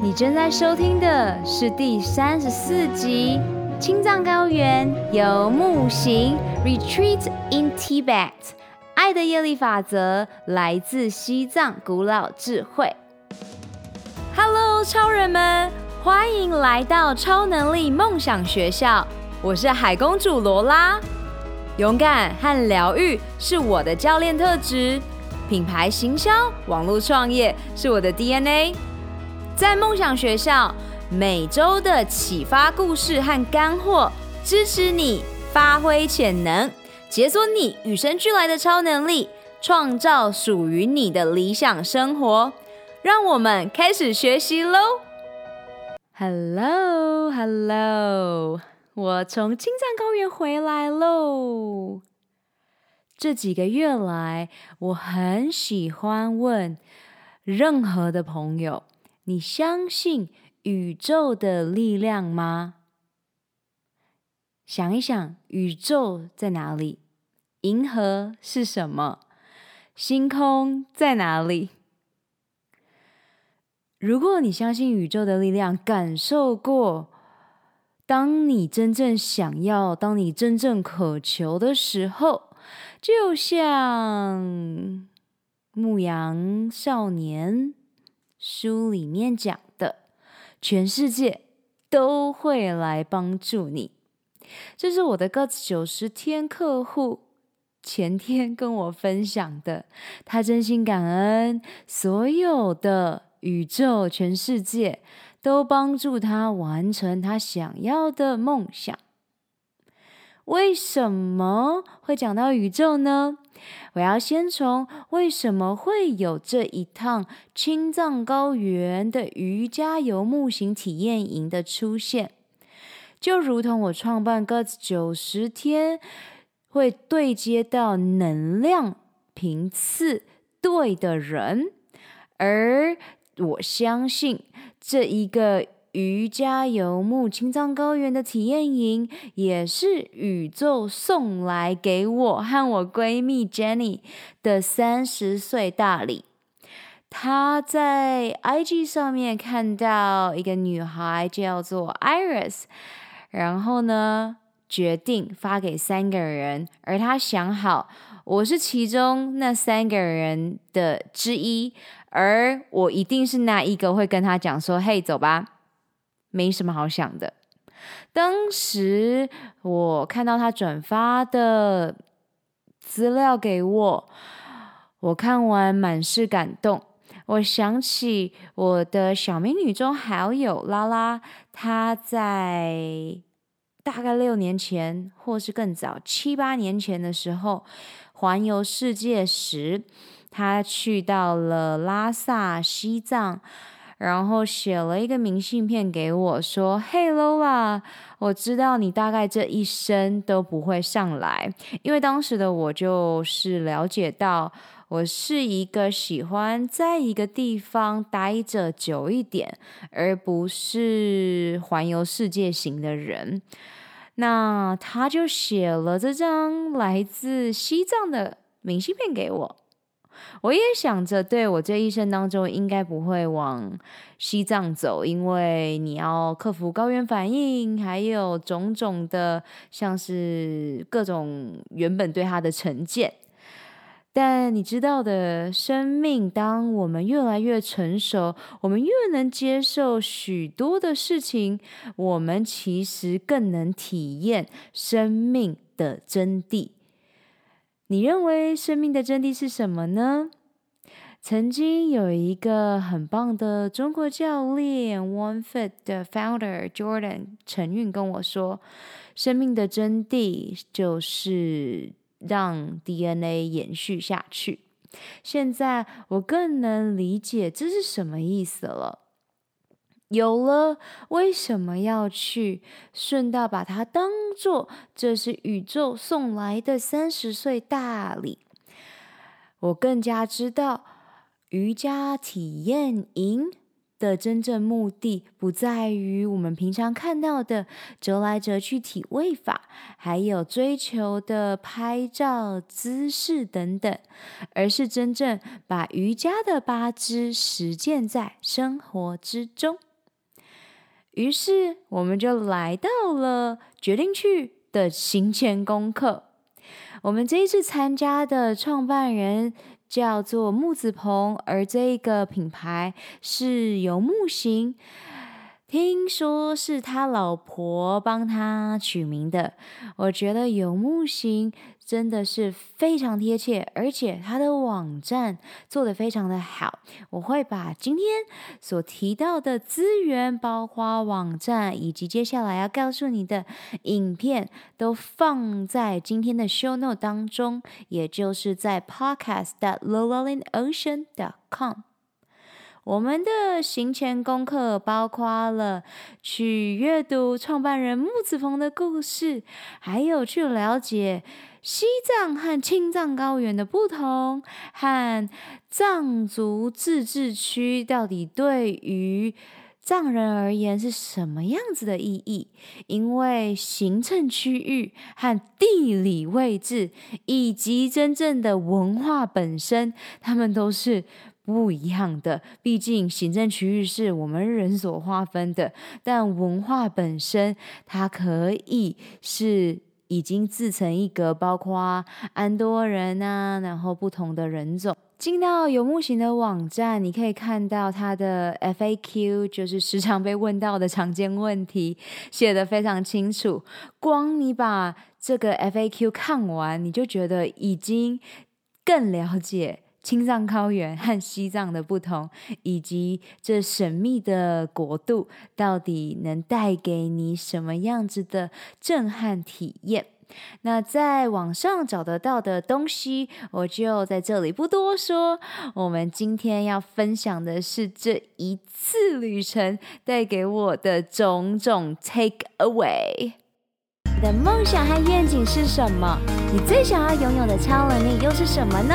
你正在收听的是第三十四集《青藏高原游牧行 Retreat in Tibet》，爱的业力法则来自西藏古老智慧。Hello，超人们，欢迎来到超能力梦想学校。我是海公主罗拉。勇敢和疗愈是我的教练特质，品牌行销、网络创业是我的 DNA。在梦想学校，每周的启发故事和干货，支持你发挥潜能，解锁你与生俱来的超能力，创造属于你的理想生活。让我们开始学习喽！Hello，Hello，我从青藏高原回来喽。这几个月来，我很喜欢问任何的朋友。你相信宇宙的力量吗？想一想，宇宙在哪里？银河是什么？星空在哪里？如果你相信宇宙的力量，感受过，当你真正想要，当你真正渴求的时候，就像《牧羊少年》。书里面讲的，全世界都会来帮助你。这是我的 GOT 九十天客户前天跟我分享的，他真心感恩所有的宇宙、全世界都帮助他完成他想要的梦想。为什么会讲到宇宙呢？我要先从为什么会有这一趟青藏高原的瑜伽游牧行体验营的出现，就如同我创办 GOT 九十天会对接到能量频次对的人，而我相信这一个。瑜伽游牧青藏高原的体验营，也是宇宙送来给我和我闺蜜 Jenny 的三十岁大礼。她在 IG 上面看到一个女孩叫做 Iris，然后呢，决定发给三个人，而她想好我是其中那三个人的之一，而我一定是那一个会跟她讲说：“嘿，走吧。”没什么好想的。当时我看到他转发的资料给我，我看完满是感动。我想起我的小美女中好友拉拉，她在大概六年前，或是更早七八年前的时候，环游世界时，她去到了拉萨、西藏。然后写了一个明信片给我，说：“嘿，Lola，我知道你大概这一生都不会上来，因为当时的我就是了解到，我是一个喜欢在一个地方待着久一点，而不是环游世界型的人。那他就写了这张来自西藏的明信片给我。”我也想着，对，我这一生当中应该不会往西藏走，因为你要克服高原反应，还有种种的，像是各种原本对他的成见。但你知道的，生命当我们越来越成熟，我们越能接受许多的事情，我们其实更能体验生命的真谛。你认为生命的真谛是什么呢？曾经有一个很棒的中国教练，One Fit 的 founder Jordan 陈运跟我说，生命的真谛就是让 DNA 延续下去。现在我更能理解这是什么意思了。有了，为什么要去？顺道把它当做这是宇宙送来的三十岁大礼。我更加知道瑜伽体验营的真正目的，不在于我们平常看到的折来折去体位法，还有追求的拍照姿势等等，而是真正把瑜伽的八支实践在生活之中。于是我们就来到了决定去的行前功课。我们这一次参加的创办人叫做木子鹏，而这个品牌是游牧行。听说是他老婆帮他取名的，我觉得游牧行真的是非常贴切，而且他的网站做得非常的好。我会把今天所提到的资源，包括网站以及接下来要告诉你的影片，都放在今天的 show note 当中，也就是在 podcast dot lowellinocean dot com。我们的行前功课包括了去阅读创办人木子鹏的故事，还有去了解西藏和青藏高原的不同，和藏族自治区到底对于藏人而言是什么样子的意义？因为行政区域和地理位置，以及真正的文化本身，他们都是。不一样的，毕竟行政区域是我们人所划分的，但文化本身它可以是已经自成一格，包括安多人啊，然后不同的人种。进到游牧行的网站，你可以看到它的 FAQ，就是时常被问到的常见问题，写得非常清楚。光你把这个 FAQ 看完，你就觉得已经更了解。青藏高原和西藏的不同，以及这神秘的国度到底能带给你什么样子的震撼体验？那在网上找得到的东西，我就在这里不多说。我们今天要分享的是这一次旅程带给我的种种 take away。你的梦想和愿景是什么？你最想要拥有的超能力又是什么呢？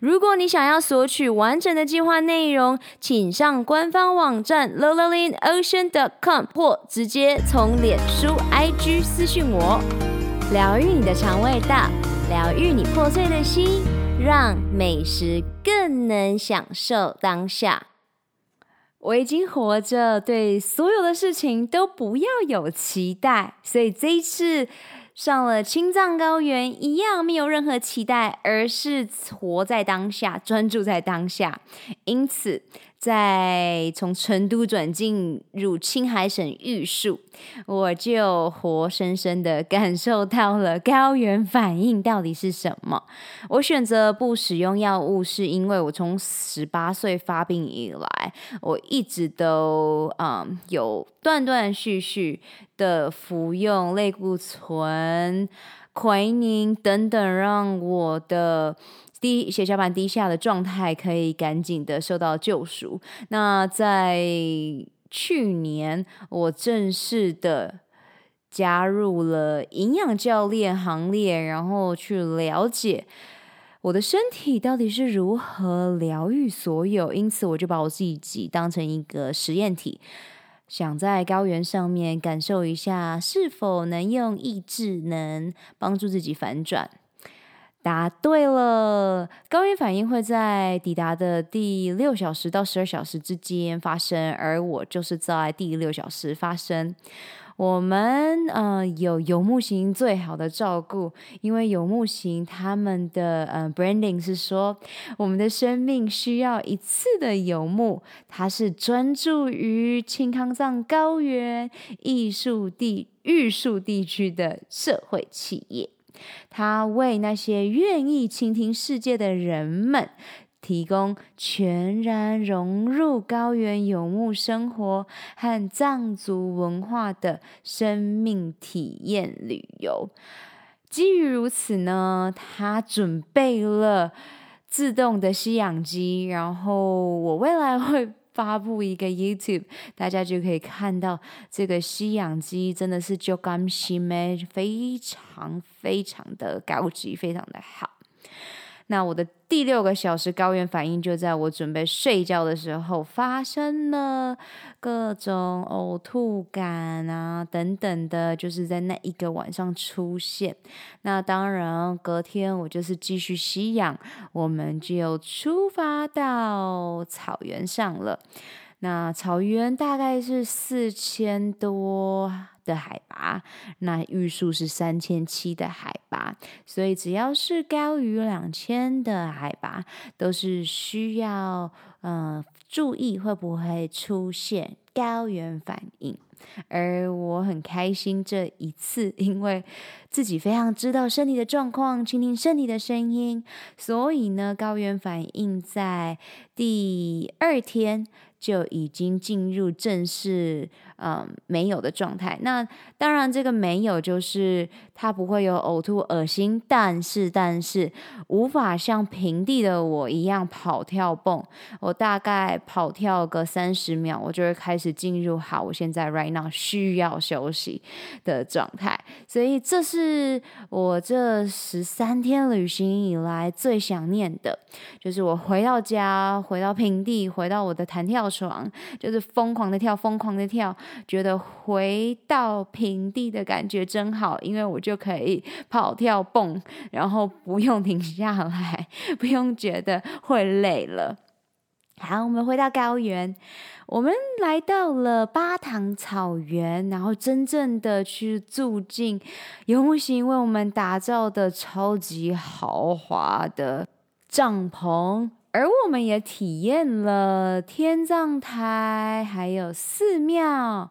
如果你想要索取完整的计划内容，请上官方网站 lowellinocean.com 或直接从脸书 IG 私讯我。疗愈你的肠胃道，疗愈你破碎的心，让美食更能享受当下。我已经活着，对所有的事情都不要有期待，所以这一次。上了青藏高原一样没有任何期待，而是活在当下，专注在当下。因此，在从成都转进入青海省玉树，我就活生生的感受到了高原反应到底是什么。我选择不使用药物，是因为我从十八岁发病以来，我一直都嗯有断断续续。的服用类固醇、奎宁等等，让我的低血小板低下的状态可以赶紧的受到救赎。那在去年，我正式的加入了营养教练行列，然后去了解我的身体到底是如何疗愈所有。因此，我就把我自己当成一个实验体。想在高原上面感受一下，是否能用意志能帮助自己反转？答对了，高原反应会在抵达的第六小时到十二小时之间发生，而我就是在第六小时发生。我们呃有游牧行最好的照顾，因为游牧行他们的呃 branding 是说，我们的生命需要一次的游牧，它是专注于青康藏高原艺术地玉树地区的社会企业，他为那些愿意倾听世界的人们。提供全然融入高原游牧生活和藏族文化的生命体验旅游。基于如此呢，他准备了自动的吸氧机，然后我未来会发布一个 YouTube，大家就可以看到这个吸氧机真的是就甘心咩，非常非常的高级，非常的好。那我的第六个小时高原反应就在我准备睡觉的时候发生了，各种呕吐感啊等等的，就是在那一个晚上出现。那当然，隔天我就是继续吸氧，我们就出发到草原上了。那草原大概是四千多的海拔，那玉树是三千七的海拔，所以只要是高于两千的海拔，都是需要呃注意会不会出现高原反应。而我很开心这一次，因为自己非常知道身体的状况，倾听身体的声音，所以呢，高原反应在第二天。就已经进入正式嗯没有的状态。那当然，这个没有就是它不会有呕吐、恶心，但是但是无法像平地的我一样跑跳蹦。我大概跑跳个三十秒，我就会开始进入好，我现在 right now 需要休息的状态。所以这是我这十三天旅行以来最想念的，就是我回到家，回到平地，回到我的弹跳床就是疯狂的跳，疯狂的跳，觉得回到平地的感觉真好，因为我就可以跑跳蹦，然后不用停下来，不用觉得会累了。好，我们回到高原，我们来到了巴塘草原，然后真正的去住进游牧行为我们打造的超级豪华的帐篷。而我们也体验了天葬台，还有寺庙，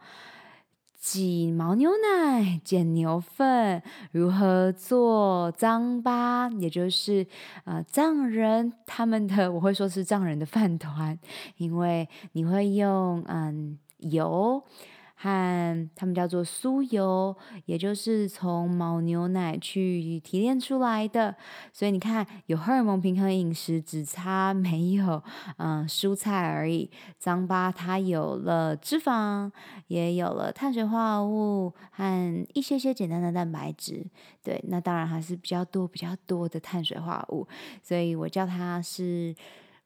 挤牦牛奶、捡牛粪，如何做糌粑，也就是呃藏人他们的，我会说是藏人的饭团，因为你会用嗯油。和他们叫做酥油，也就是从牦牛奶去提炼出来的。所以你看，有荷尔蒙平衡饮食，只差没有嗯、蔬菜而已。糌粑它有了脂肪，也有了碳水化合物和一些些简单的蛋白质。对，那当然还是比较多比较多的碳水化合物。所以我叫它是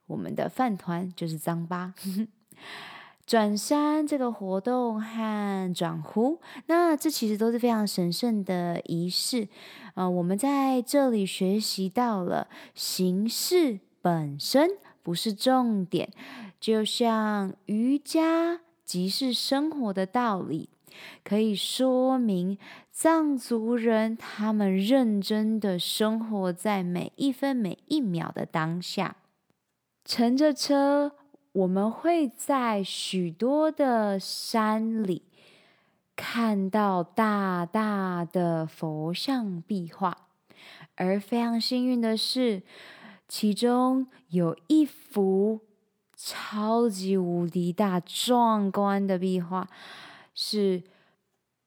我们的饭团，就是糌粑。转山这个活动和转湖，那这其实都是非常神圣的仪式。呃，我们在这里学习到了形式本身不是重点，就像瑜伽即是生活的道理，可以说明藏族人他们认真的生活在每一分每一秒的当下，乘着车。我们会在许多的山里看到大大的佛像壁画，而非常幸运的是，其中有一幅超级无敌大壮观的壁画，是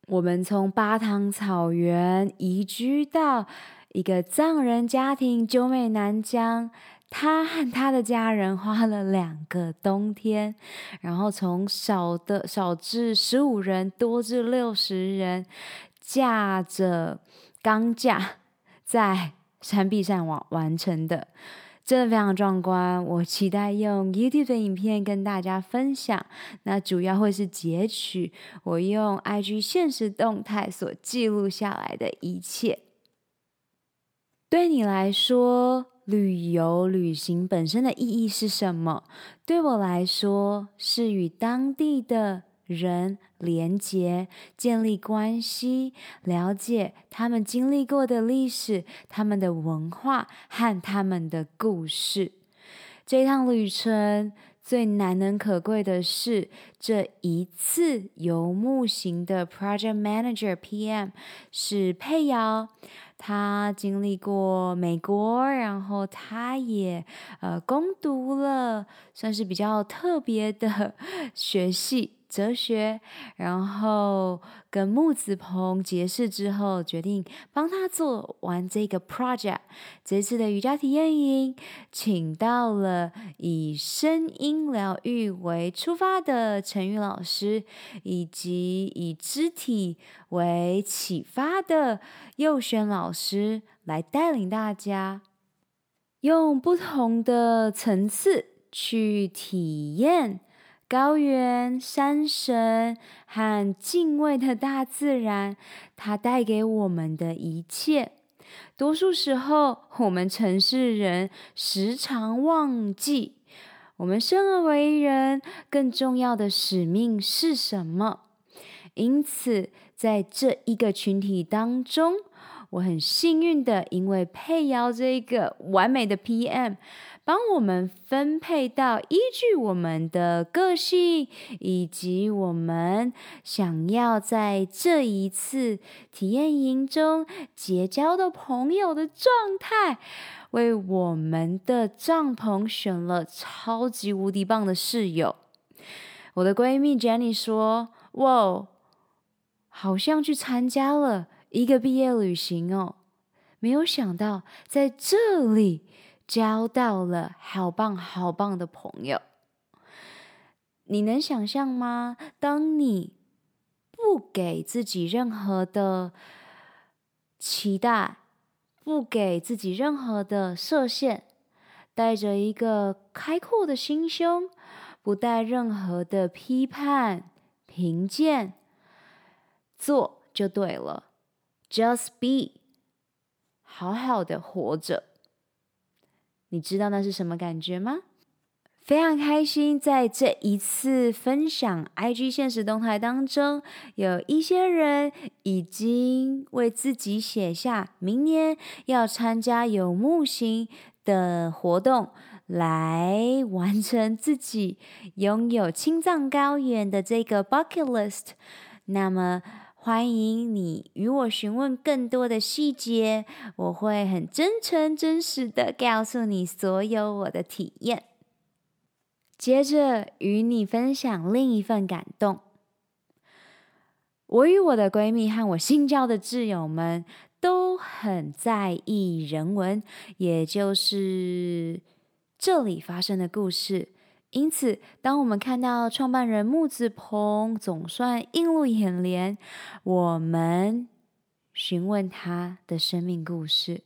我们从巴塘草原移居到一个藏人家庭九美南疆。他和他的家人花了两个冬天，然后从少的少至十五人，多至六十人，架着钢架在山壁上完完成的，真的非常壮观。我期待用 YouTube 的影片跟大家分享，那主要会是截取我用 IG 现实动态所记录下来的一切。对你来说，旅游旅行本身的意义是什么？对我来说，是与当地的人连结、建立关系、了解他们经历过的历史、他们的文化和他们的故事。这趟旅程最难能可贵的是，这一次游牧行的 Project Manager PM 是佩瑶。他经历过美国，然后他也呃攻读了算是比较特别的学系。哲学，然后跟木子鹏结识之后，决定帮他做完这个 project。这次的瑜伽体验营，请到了以声音疗愈为出发的陈宇老师，以及以肢体为启发的佑轩老师来带领大家，用不同的层次去体验。高原、山神和敬畏的大自然，它带给我们的一切。多数时候，我们城市人时常忘记，我们生而为人更重要的使命是什么。因此，在这一个群体当中，我很幸运的，因为佩瑶这一个完美的 PM。帮我们分配到依据我们的个性，以及我们想要在这一次体验营中结交的朋友的状态，为我们的帐篷选了超级无敌棒的室友。我的闺蜜 Jenny 说：“哇，好像去参加了一个毕业旅行哦，没有想到在这里。”交到了好棒好棒的朋友，你能想象吗？当你不给自己任何的期待，不给自己任何的设限，带着一个开阔的心胸，不带任何的批判、评鉴，做就对了，Just be，好好的活着。你知道那是什么感觉吗？非常开心，在这一次分享 IG 现实动态当中，有一些人已经为自己写下明年要参加有木星的活动，来完成自己拥有青藏高原的这个 bucket list。那么。欢迎你与我询问更多的细节，我会很真诚、真实的告诉你所有我的体验。接着与你分享另一份感动。我与我的闺蜜和我新交的挚友们都很在意人文，也就是这里发生的故事。因此，当我们看到创办人木子鹏总算映入眼帘，我们询问他的生命故事。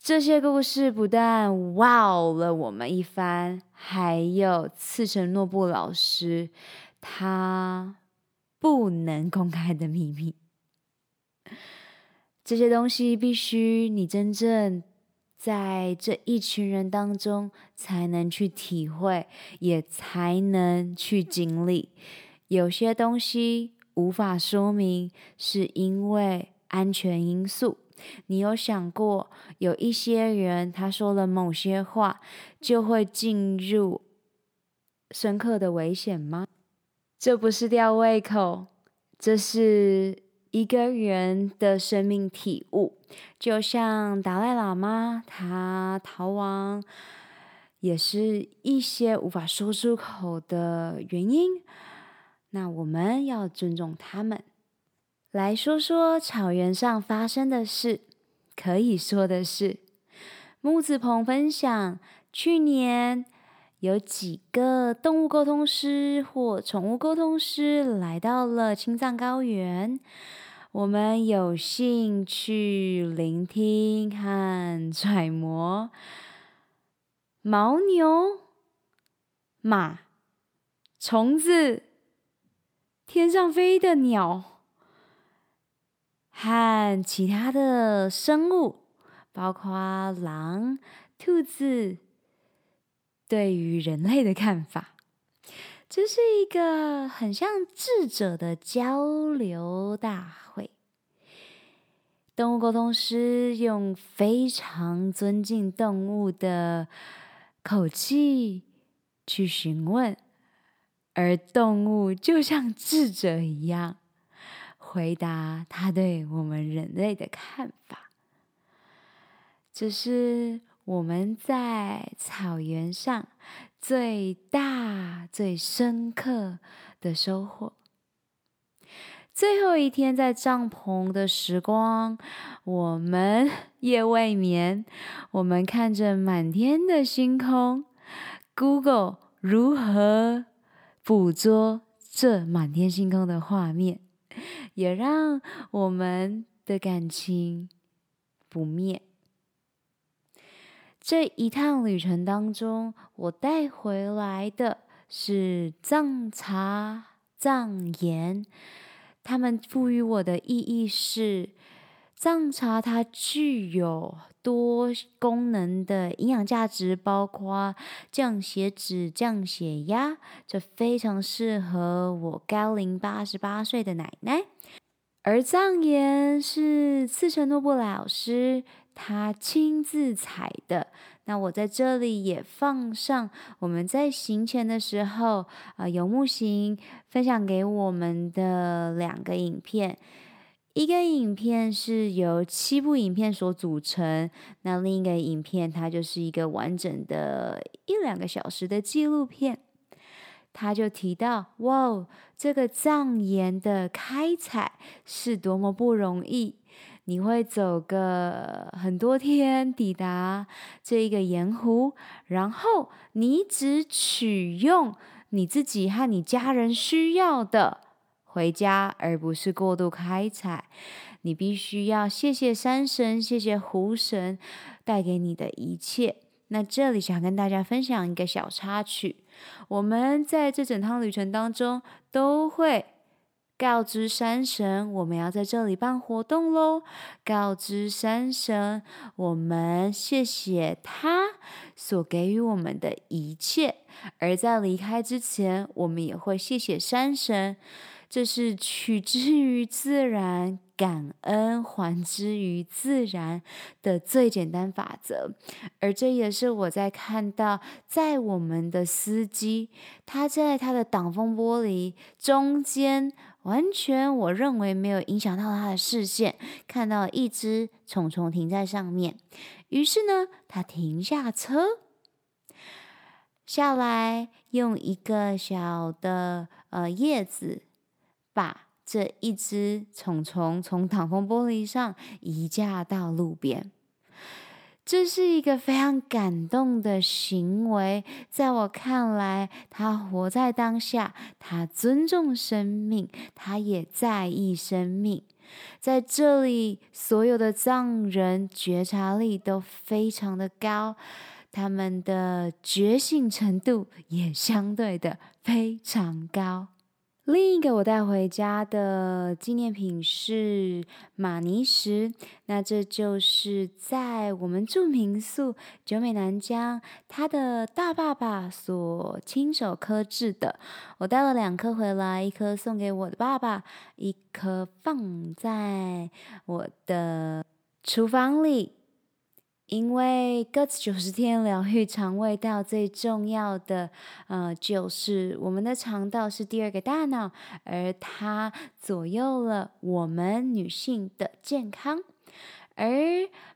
这些故事不但 wow 了我们一番，还有赐承诺布老师他不能公开的秘密。这些东西必须你真正。在这一群人当中，才能去体会，也才能去经历。有些东西无法说明，是因为安全因素。你有想过，有一些人他说了某些话，就会进入深刻的危险吗？这不是吊胃口，这是。一个人的生命体悟，就像达赖喇嘛，他逃亡，也是一些无法说出口的原因。那我们要尊重他们。来说说草原上发生的事，可以说的是，木子鹏分享，去年有几个动物沟通师或宠物沟通师来到了青藏高原。我们有幸去聆听和揣摩牦牛、马、虫子、天上飞的鸟和其他的生物，包括狼、兔子，对于人类的看法。这是一个很像智者的交流大。动物沟通师用非常尊敬动物的口气去询问，而动物就像智者一样回答他对我们人类的看法。这是我们在草原上最大、最深刻的收获。最后一天在帐篷的时光，我们夜未眠，我们看着满天的星空。Google 如何捕捉这满天星空的画面，也让我们的感情不灭。这一趟旅程当中，我带回来的是藏茶、藏盐。他们赋予我的意义是，藏茶它具有多功能的营养价值，包括降血脂、降血压，这非常适合我高龄八十八岁的奶奶。而藏盐是次成诺布老师他亲自采的。那我在这里也放上我们在行前的时候啊，游牧行分享给我们的两个影片，一个影片是由七部影片所组成，那另一个影片它就是一个完整的一两个小时的纪录片，他就提到哇，这个藏盐的开采是多么不容易。你会走个很多天抵达这一个盐湖，然后你只取用你自己和你家人需要的回家，而不是过度开采。你必须要谢谢山神，谢谢湖神带给你的一切。那这里想跟大家分享一个小插曲，我们在这整趟旅程当中都会。告知山神，我们要在这里办活动喽。告知山神，我们谢谢他所给予我们的一切。而在离开之前，我们也会谢谢山神。这是取之于自然。感恩还之于自然的最简单法则，而这也是我在看到，在我们的司机，他在他的挡风玻璃中间，完全我认为没有影响到他的视线，看到一只虫虫停在上面，于是呢，他停下车，下来用一个小的呃叶子把。这一只虫虫从挡风玻璃上移架到路边，这是一个非常感动的行为。在我看来，他活在当下，他尊重生命，他也在意生命。在这里，所有的藏人觉察力都非常的高，他们的觉醒程度也相对的非常高。另一个我带回家的纪念品是玛尼石，那这就是在我们住民宿九美南疆，他的大爸爸所亲手刻制的。我带了两颗回来，一颗送给我的爸爸，一颗放在我的厨房里。因为 GUTS 九十天疗愈肠胃道最重要的，呃，就是我们的肠道是第二个大脑，而它左右了我们女性的健康。而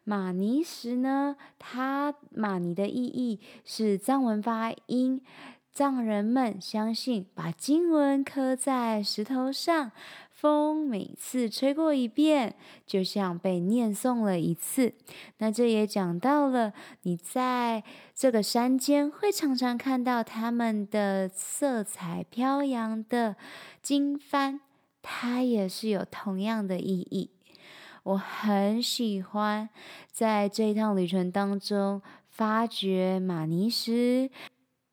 玛尼石呢，它玛尼的意义是藏文发音。藏人们相信，把经文刻在石头上，风每次吹过一遍，就像被念诵了一次。那这也讲到了，你在这个山间会常常看到他们的色彩飘扬的经幡，它也是有同样的意义。我很喜欢在这一趟旅程当中发掘玛尼石。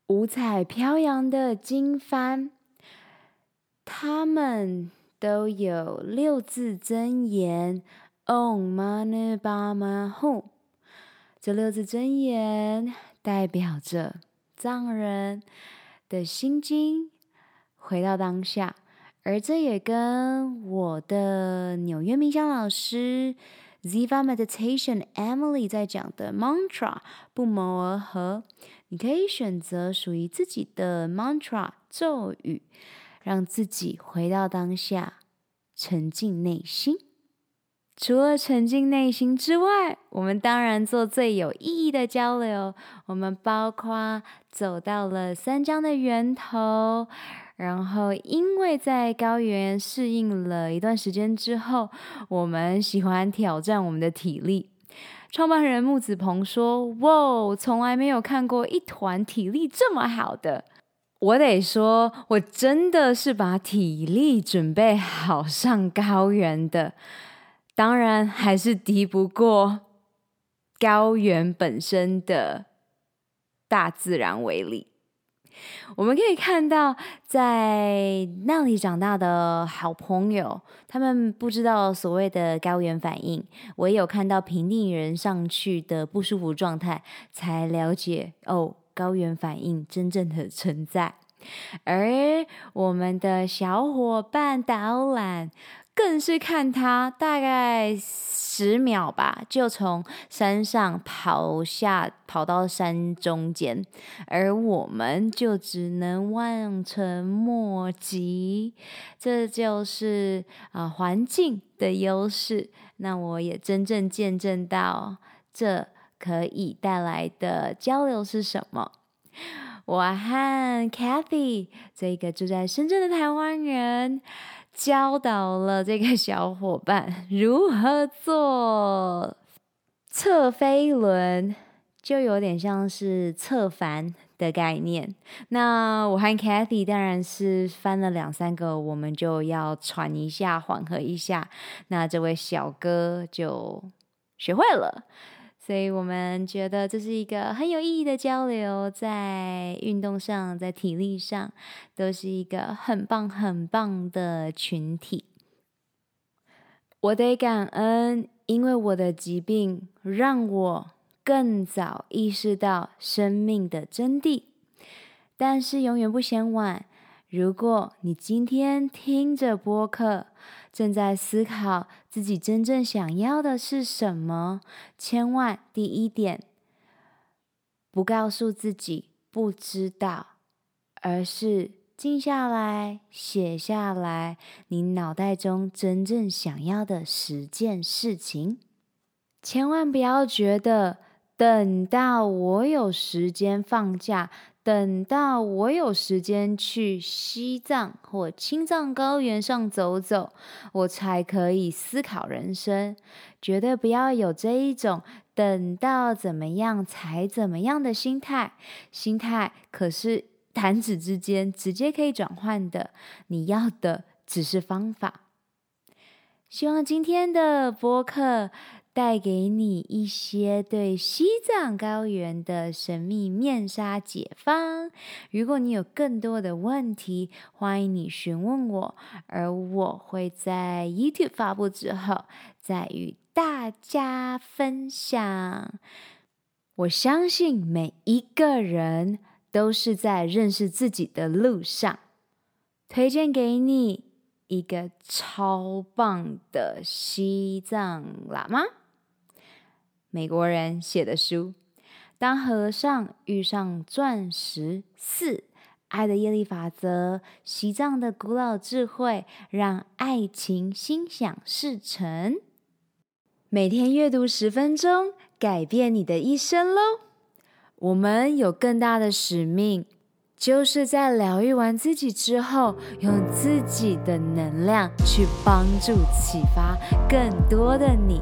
五彩飘扬的经幡，它们都有六字真言：Om Mani Padme Hum。这六字真言代表着藏人的心经，回到当下。而这也跟我的纽约冥想老师 Ziva Meditation Emily 在讲的 Mantra 不谋而合。你可以选择属于自己的 mantra 咒语，让自己回到当下，沉浸内心。除了沉浸内心之外，我们当然做最有意义的交流。我们包括走到了三江的源头，然后因为在高原适应了一段时间之后，我们喜欢挑战我们的体力。创办人木子鹏说：“哇，从来没有看过一团体力这么好的。”我得说，我真的是把体力准备好上高原的。当然，还是敌不过高原本身的大自然威力。我们可以看到，在那里长大的好朋友，他们不知道所谓的高原反应。我也有看到平地人上去的不舒服状态，才了解哦，高原反应 真正的存在。而我们的小伙伴导览。更是看他大概十秒吧，就从山上跑下，跑到山中间，而我们就只能望尘莫及。这就是啊、呃、环境的优势。那我也真正见证到这可以带来的交流是什么。我和 Cathy 这个住在深圳的台湾人。教导了这个小伙伴如何做侧飞轮，就有点像是侧翻的概念。那我和 Cathy 当然是翻了两三个，我们就要喘一下，缓和一下。那这位小哥就学会了。所以我们觉得这是一个很有意义的交流，在运动上，在体力上，都是一个很棒很棒的群体。我得感恩，因为我的疾病让我更早意识到生命的真谛。但是永远不嫌晚。如果你今天听着播客，正在思考自己真正想要的是什么，千万第一点，不告诉自己不知道，而是静下来写下来你脑袋中真正想要的十件事情。千万不要觉得等到我有时间放假。等到我有时间去西藏或青藏高原上走走，我才可以思考人生。绝对不要有这一种等到怎么样才怎么样的心态，心态可是 弹指之间直接可以转换的。你要的只是方法。希望今天的播客。带给你一些对西藏高原的神秘面纱解方。如果你有更多的问题，欢迎你询问我，而我会在 YouTube 发布之后再与大家分享。我相信每一个人都是在认识自己的路上，推荐给你一个超棒的西藏喇嘛。美国人写的书《当和尚遇上钻石四》，爱的业力法则，西藏的古老智慧，让爱情心想事成。每天阅读十分钟，改变你的一生喽！我们有更大的使命，就是在疗愈完自己之后，用自己的能量去帮助、启发更多的你。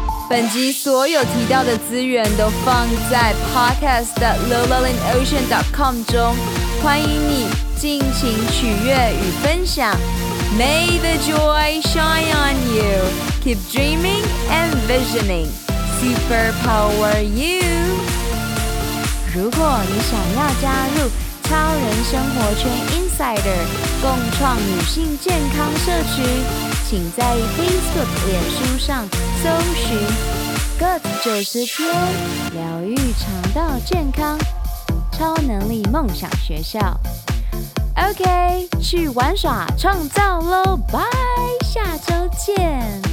本集所有提到的资源都放在 podcast 的 lowlevelocean.com 中，欢迎你尽情取悦与分享。May the joy shine on you. Keep dreaming and visioning. Superpower you. 如果你想要加入超人生活圈 Insider，共创女性健康社群。请在 Facebook、脸书上搜寻 Good 九十天，疗愈肠道健康，超能力梦想学校。OK，去玩耍创造喽，拜，下周见。